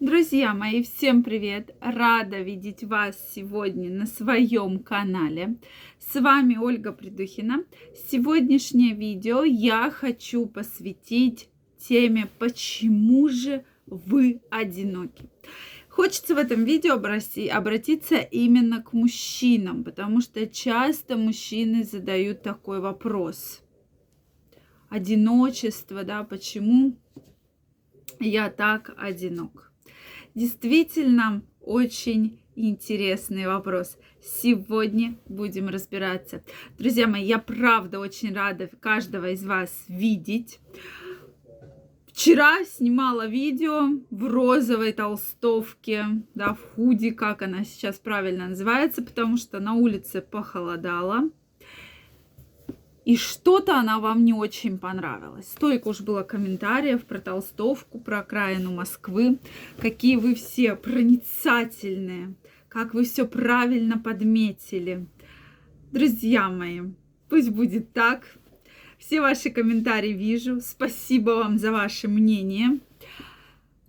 Друзья мои, всем привет! Рада видеть вас сегодня на своем канале. С вами Ольга Придухина. Сегодняшнее видео я хочу посвятить теме «Почему же вы одиноки?». Хочется в этом видео обратиться именно к мужчинам, потому что часто мужчины задают такой вопрос. Одиночество, да, почему я так одинок? Действительно, очень интересный вопрос. Сегодня будем разбираться. Друзья мои, я правда очень рада каждого из вас видеть. Вчера снимала видео в розовой толстовке, да, в худи, как она сейчас правильно называется, потому что на улице похолодало. И что-то она вам не очень понравилась. Столько уж было комментариев про толстовку, про окраину Москвы. Какие вы все проницательные, как вы все правильно подметили. Друзья мои, пусть будет так. Все ваши комментарии вижу. Спасибо вам за ваше мнение.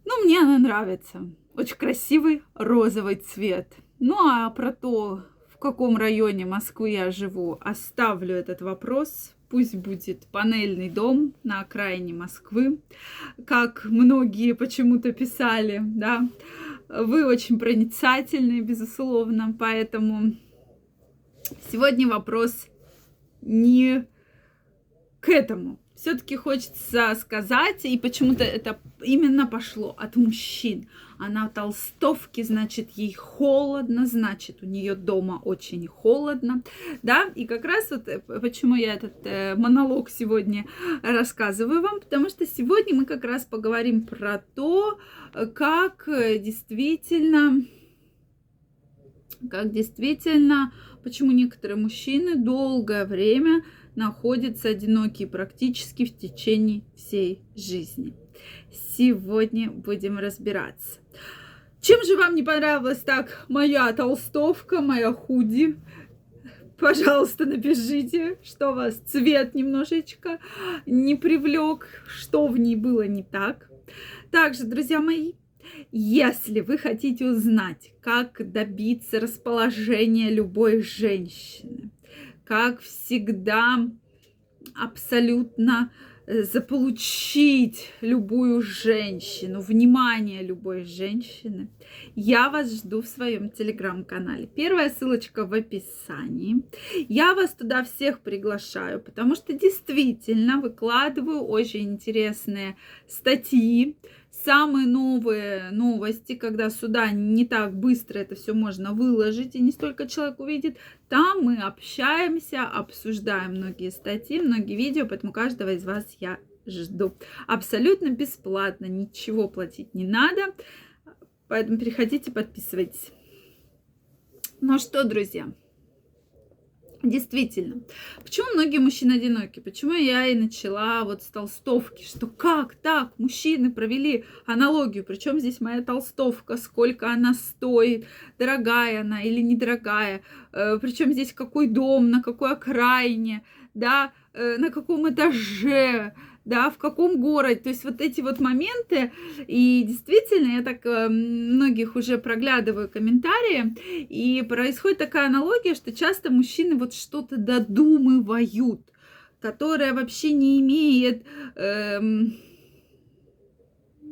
Ну, мне она нравится. Очень красивый розовый цвет. Ну, а про то, каком районе Москвы я живу, оставлю этот вопрос. Пусть будет панельный дом на окраине Москвы, как многие почему-то писали, да. Вы очень проницательны, безусловно, поэтому сегодня вопрос не к этому все-таки хочется сказать, и почему-то это именно пошло от мужчин. Она в толстовке, значит, ей холодно, значит, у нее дома очень холодно, да, и как раз вот э, почему я этот э, монолог сегодня рассказываю вам, потому что сегодня мы как раз поговорим про то, как действительно, как действительно, почему некоторые мужчины долгое время находятся одинокие практически в течение всей жизни. Сегодня будем разбираться. Чем же вам не понравилась так моя толстовка, моя худи? Пожалуйста, напишите, что вас цвет немножечко не привлек, что в ней было не так. Также, друзья мои, если вы хотите узнать, как добиться расположения любой женщины, как всегда, абсолютно э, заполучить любую женщину, внимание любой женщины, я вас жду в своем телеграм-канале. Первая ссылочка в описании. Я вас туда всех приглашаю, потому что действительно выкладываю очень интересные статьи, самые новые новости, когда сюда не так быстро это все можно выложить, и не столько человек увидит, там мы общаемся, обсуждаем многие статьи, многие видео, поэтому каждого из вас я жду. Абсолютно бесплатно, ничего платить не надо, поэтому переходите, подписывайтесь. Ну что, друзья, Действительно. Почему многие мужчины одиноки? Почему я и начала вот с толстовки, что как так? Мужчины провели аналогию, причем здесь моя толстовка, сколько она стоит, дорогая она или недорогая, э, причем здесь какой дом, на какой окраине, да, э, на каком этаже, да, в каком городе, то есть вот эти вот моменты, и действительно, я так э, многих уже проглядываю комментарии, и происходит такая аналогия, что часто мужчины вот что-то додумывают, которое вообще не имеет эм,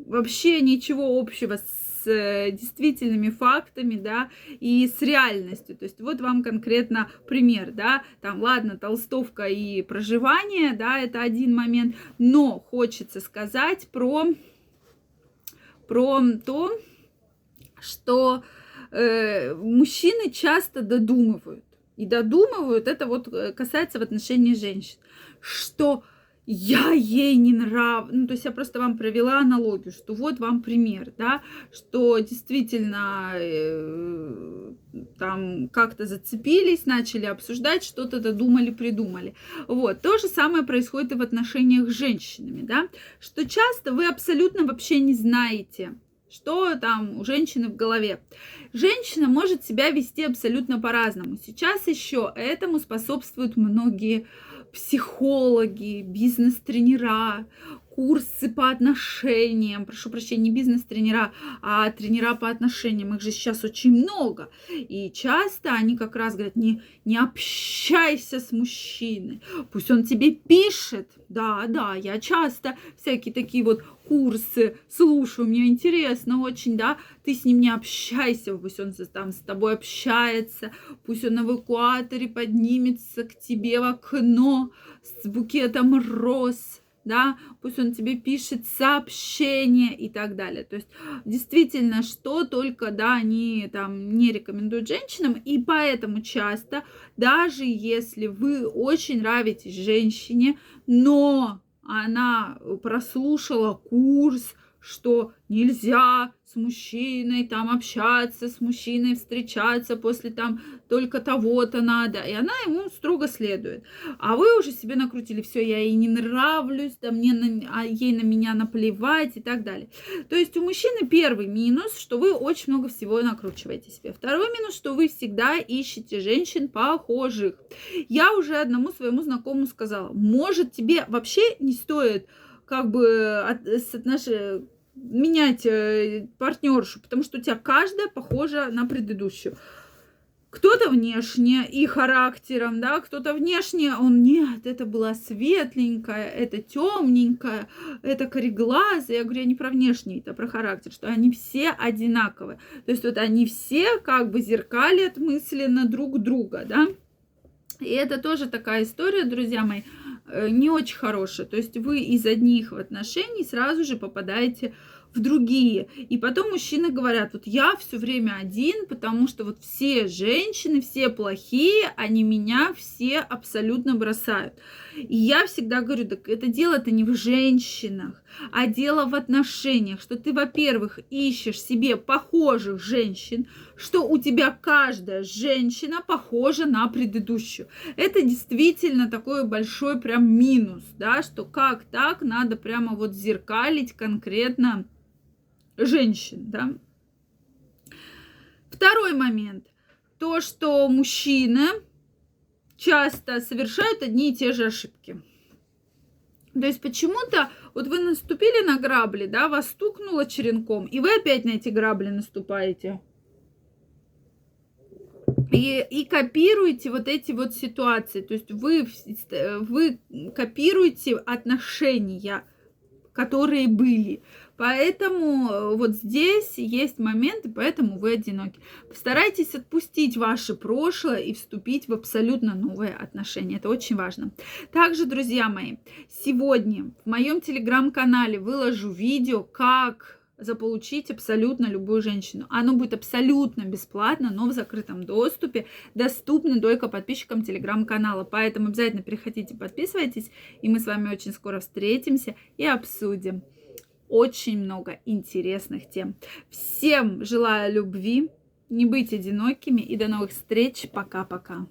вообще ничего общего с Э, действительными фактами, да, и с реальностью. То есть вот вам конкретно пример, да, там, ладно, толстовка и проживание, да, это один момент, но хочется сказать про, про то, что э, мужчины часто додумывают. И додумывают, это вот э, касается в отношении женщин, что я ей не нравлюсь. Ну, то есть я просто вам провела аналогию, что вот вам пример, да, что действительно э, там как-то зацепились, начали обсуждать, что-то додумали, придумали. Вот. То же самое происходит и в отношениях с женщинами, да, что часто вы абсолютно вообще не знаете, что там у женщины в голове. Женщина может себя вести абсолютно по-разному. Сейчас еще этому способствуют многие психологи, бизнес-тренера, курсы по отношениям, прошу прощения, не бизнес-тренера, а тренера по отношениям, их же сейчас очень много. И часто они как раз говорят, не, не общайся с мужчиной, пусть он тебе пишет. Да, да, я часто всякие такие вот курсы слушаю, мне интересно очень, да, ты с ним не общайся, пусть он там с тобой общается, пусть он на эвакуаторе поднимется к тебе в окно с букетом роз, да, пусть он тебе пишет сообщения и так далее. То есть действительно, что только, да, они там не рекомендуют женщинам, и поэтому часто, даже если вы очень нравитесь женщине, но она прослушала курс, что нельзя с мужчиной там общаться, с мужчиной встречаться после там только того-то надо. И она ему строго следует. А вы уже себе накрутили, все, я ей не нравлюсь, да мне на, а ей на меня наплевать и так далее. То есть у мужчины первый минус, что вы очень много всего накручиваете себе. Второй минус, что вы всегда ищете женщин похожих. Я уже одному своему знакомому сказала, может тебе вообще не стоит как бы от, соотношение менять э, партнершу, потому что у тебя каждая похожа на предыдущую. Кто-то внешне и характером, да, кто-то внешне, он нет, это была светленькая, это темненькая, это кореглазая. Я говорю, я не про внешний, это про характер, что они все одинаковые. То есть вот они все как бы зеркалят мысленно друг друга, да. И это тоже такая история, друзья мои, не очень хорошая. То есть вы из одних отношений сразу же попадаете другие. И потом мужчины говорят, вот я все время один, потому что вот все женщины, все плохие, они меня все абсолютно бросают. И я всегда говорю, так это дело-то не в женщинах, а дело в отношениях, что ты, во-первых, ищешь себе похожих женщин, что у тебя каждая женщина похожа на предыдущую. Это действительно такой большой прям минус, да, что как так надо прямо вот зеркалить конкретно женщин, да. Второй момент. То, что мужчины часто совершают одни и те же ошибки. То есть почему-то вот вы наступили на грабли, да, вас стукнуло черенком, и вы опять на эти грабли наступаете. И, и копируете вот эти вот ситуации. То есть вы, вы копируете отношения, которые были. Поэтому э, вот здесь есть моменты, поэтому вы одиноки. Постарайтесь отпустить ваше прошлое и вступить в абсолютно новые отношения. Это очень важно. Также, друзья мои, сегодня в моем телеграм-канале выложу видео, как заполучить абсолютно любую женщину. Оно будет абсолютно бесплатно, но в закрытом доступе, доступно только подписчикам телеграм-канала. Поэтому обязательно переходите, подписывайтесь, и мы с вами очень скоро встретимся и обсудим очень много интересных тем. Всем желаю любви, не быть одинокими и до новых встреч. Пока-пока.